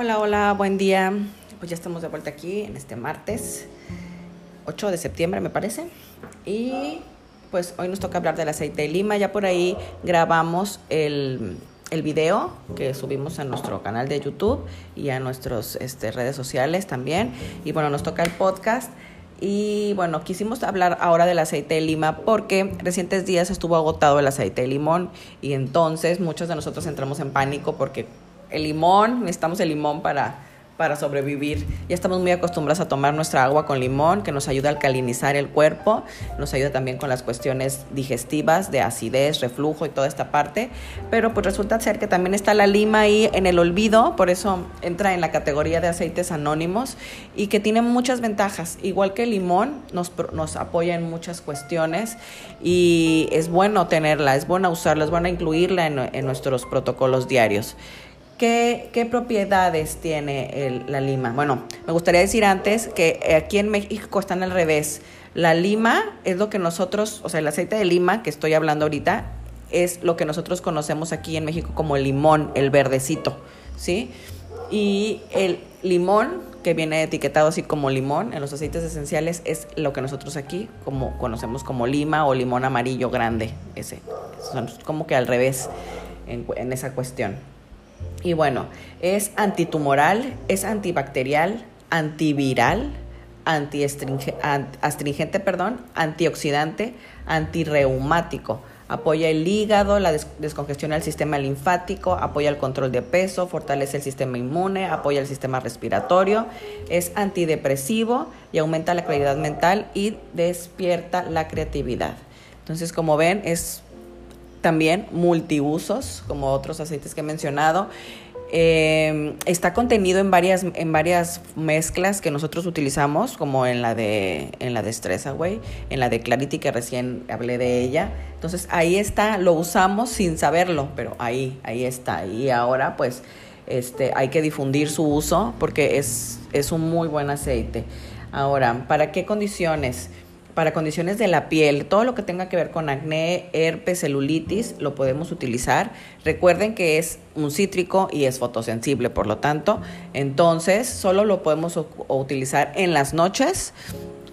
Hola, hola, buen día. Pues ya estamos de vuelta aquí en este martes 8 de septiembre, me parece. Y pues hoy nos toca hablar del aceite de lima. Ya por ahí grabamos el, el video que subimos a nuestro canal de YouTube y a nuestras este, redes sociales también. Y bueno, nos toca el podcast. Y bueno, quisimos hablar ahora del aceite de lima porque recientes días estuvo agotado el aceite de limón y entonces muchos de nosotros entramos en pánico porque el limón, necesitamos el limón para para sobrevivir. Ya estamos muy acostumbrados a tomar nuestra agua con limón, que nos ayuda a alcalinizar el cuerpo, nos ayuda también con las cuestiones digestivas, de acidez, reflujo y toda esta parte. Pero pues resulta ser que también está la lima ahí en el olvido, por eso entra en la categoría de aceites anónimos y que tiene muchas ventajas. Igual que el limón, nos, nos apoya en muchas cuestiones y es bueno tenerla, es bueno usarla, es bueno incluirla en, en nuestros protocolos diarios. ¿Qué, propiedades tiene la lima? Bueno, me gustaría decir antes que aquí en México están al revés. La lima es lo que nosotros, o sea, el aceite de lima que estoy hablando ahorita, es lo que nosotros conocemos aquí en México como el limón, el verdecito, ¿sí? Y el limón, que viene etiquetado así como limón en los aceites esenciales, es lo que nosotros aquí como conocemos como lima o limón amarillo grande, ese. Son como que al revés en esa cuestión. Y bueno, es antitumoral, es antibacterial, antiviral, antiastringente, perdón, antioxidante, antirreumático. Apoya el hígado, la descongestiona el sistema linfático, apoya el control de peso, fortalece el sistema inmune, apoya el sistema respiratorio, es antidepresivo y aumenta la claridad mental y despierta la creatividad. Entonces, como ven, es también multiusos, como otros aceites que he mencionado. Eh, está contenido en varias, en varias mezclas que nosotros utilizamos, como en la de, en la de Stressaway, en la de Clarity que recién hablé de ella. Entonces ahí está, lo usamos sin saberlo, pero ahí, ahí está. Y ahora pues este, hay que difundir su uso porque es, es un muy buen aceite. Ahora, ¿para qué condiciones? Para condiciones de la piel, todo lo que tenga que ver con acné, herpes, celulitis, lo podemos utilizar. Recuerden que es un cítrico y es fotosensible, por lo tanto, entonces solo lo podemos utilizar en las noches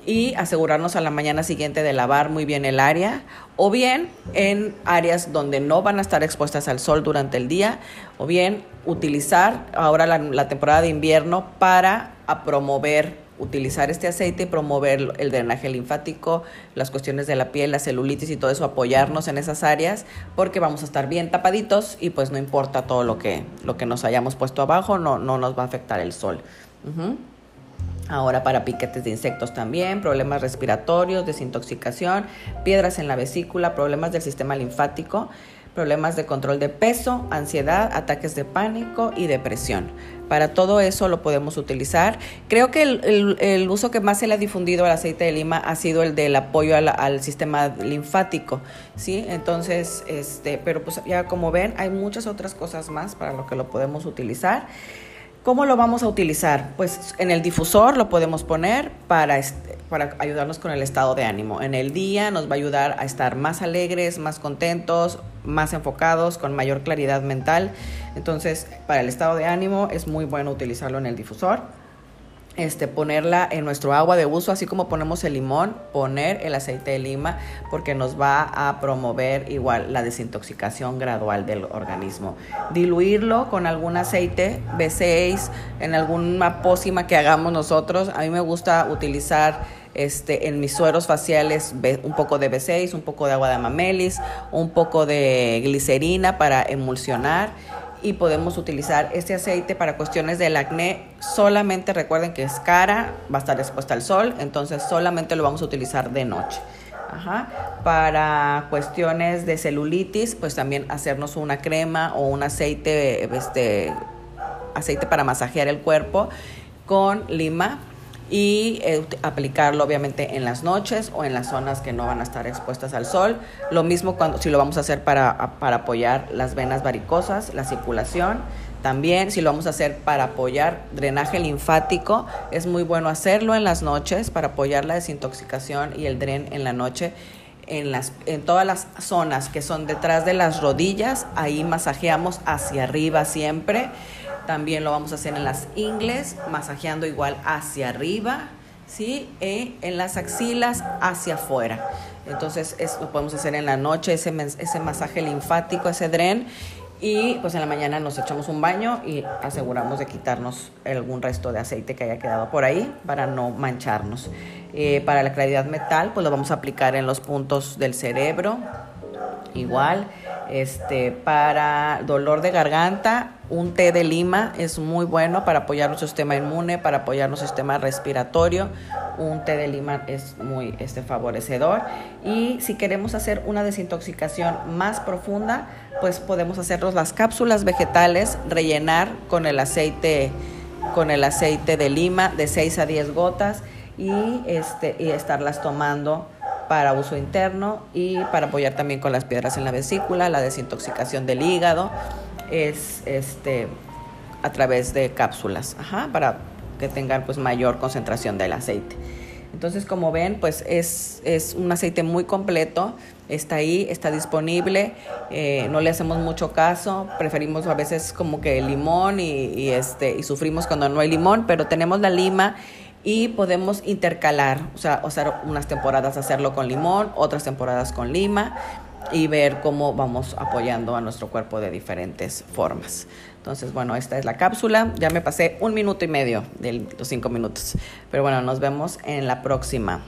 y asegurarnos a la mañana siguiente de lavar muy bien el área o bien en áreas donde no van a estar expuestas al sol durante el día o bien utilizar ahora la, temporada de invierno para promover utilizar este aceite y promover el drenaje linfático, las cuestiones de la piel, la celulitis y todo eso, apoyarnos en esas áreas porque vamos a estar bien tapaditos y pues no importa todo lo que, lo que nos hayamos puesto abajo, no, no nos va a afectar el sol. Ahora para piquetes de insectos también, problemas respiratorios, desintoxicación, piedras en la vesícula, problemas del sistema linfático problemas de control de peso, ansiedad, ataques de pánico y depresión. Para todo eso lo podemos utilizar. Creo que el, uso que más se le ha difundido al aceite de lima ha sido el del apoyo al, sistema linfático, ¿sí? Entonces, este, pero pues ya como ven, hay muchas otras cosas más para lo que lo podemos utilizar. ¿Cómo lo vamos a utilizar? Pues en el difusor lo podemos poner para, para ayudarnos con el estado de ánimo. En el día nos va a ayudar a estar más alegres, más contentos, más enfocados, con mayor claridad mental. Entonces, para el estado de ánimo es muy bueno utilizarlo en el difusor este, ponerla en nuestro agua de uso, así como ponemos el limón, poner el aceite de lima, porque nos va a promover igual la desintoxicación gradual del organismo. Diluirlo con algún aceite B6, en alguna pócima que hagamos nosotros. A mí me gusta utilizar este, en mis sueros faciales un poco de B6, un poco de agua de amamelis, un poco de glicerina para emulsionar y podemos utilizar este aceite para cuestiones del acné. Solamente recuerden que es cara, va a estar expuesta al sol, entonces solamente lo vamos a utilizar de noche. Para cuestiones de celulitis, pues también hacernos una crema o un aceite, este, aceite para masajear el cuerpo con lima y eh, aplicarlo obviamente en las noches o en las zonas que no van a estar expuestas al sol. Lo mismo cuando si lo vamos a hacer para, para apoyar las venas varicosas, la circulación. También si lo vamos a hacer para apoyar drenaje linfático, es muy bueno hacerlo en las noches para apoyar la desintoxicación y el dren en la noche. En, las, en todas las zonas que son detrás de las rodillas, ahí masajeamos hacia arriba siempre También lo vamos a hacer en las ingles, masajeando igual hacia arriba, ¿sí? E en las axilas hacia afuera. Entonces, eso lo podemos hacer en la noche, ese, ese masaje linfático, ese dren. Y pues en la mañana nos echamos un baño y aseguramos de quitarnos algún resto de aceite que haya quedado por ahí para no mancharnos. Eh, para la claridad metal, pues lo vamos a aplicar en los puntos del cerebro, igual. Este, para dolor de garganta, un té de lima es muy bueno para apoyar nuestro sistema inmune, para apoyar nuestro sistema respiratorio. Un té de lima es muy este, favorecedor. Y si queremos hacer una desintoxicación más profunda, pues podemos hacernos las cápsulas vegetales, rellenar con el aceite, con el aceite de lima de 6 a 10 gotas y, este, y estarlas tomando para uso interno y para apoyar también con las piedras en la vesícula, la desintoxicación del hígado, es este a través de cápsulas, para que tengan pues mayor concentración del aceite. Entonces, como ven, pues es, es un aceite muy completo, está ahí, está disponible, eh, no le hacemos mucho caso, preferimos a veces como que el limón y, y, este, y sufrimos cuando no hay limón, pero tenemos la lima y podemos intercalar, o sea, sea, unas temporadas hacerlo con limón, otras temporadas con lima y ver cómo vamos apoyando a nuestro cuerpo de diferentes formas. Entonces, bueno, esta es la cápsula. Ya me pasé un minuto y medio de los cinco minutos. Pero bueno, nos vemos en la próxima.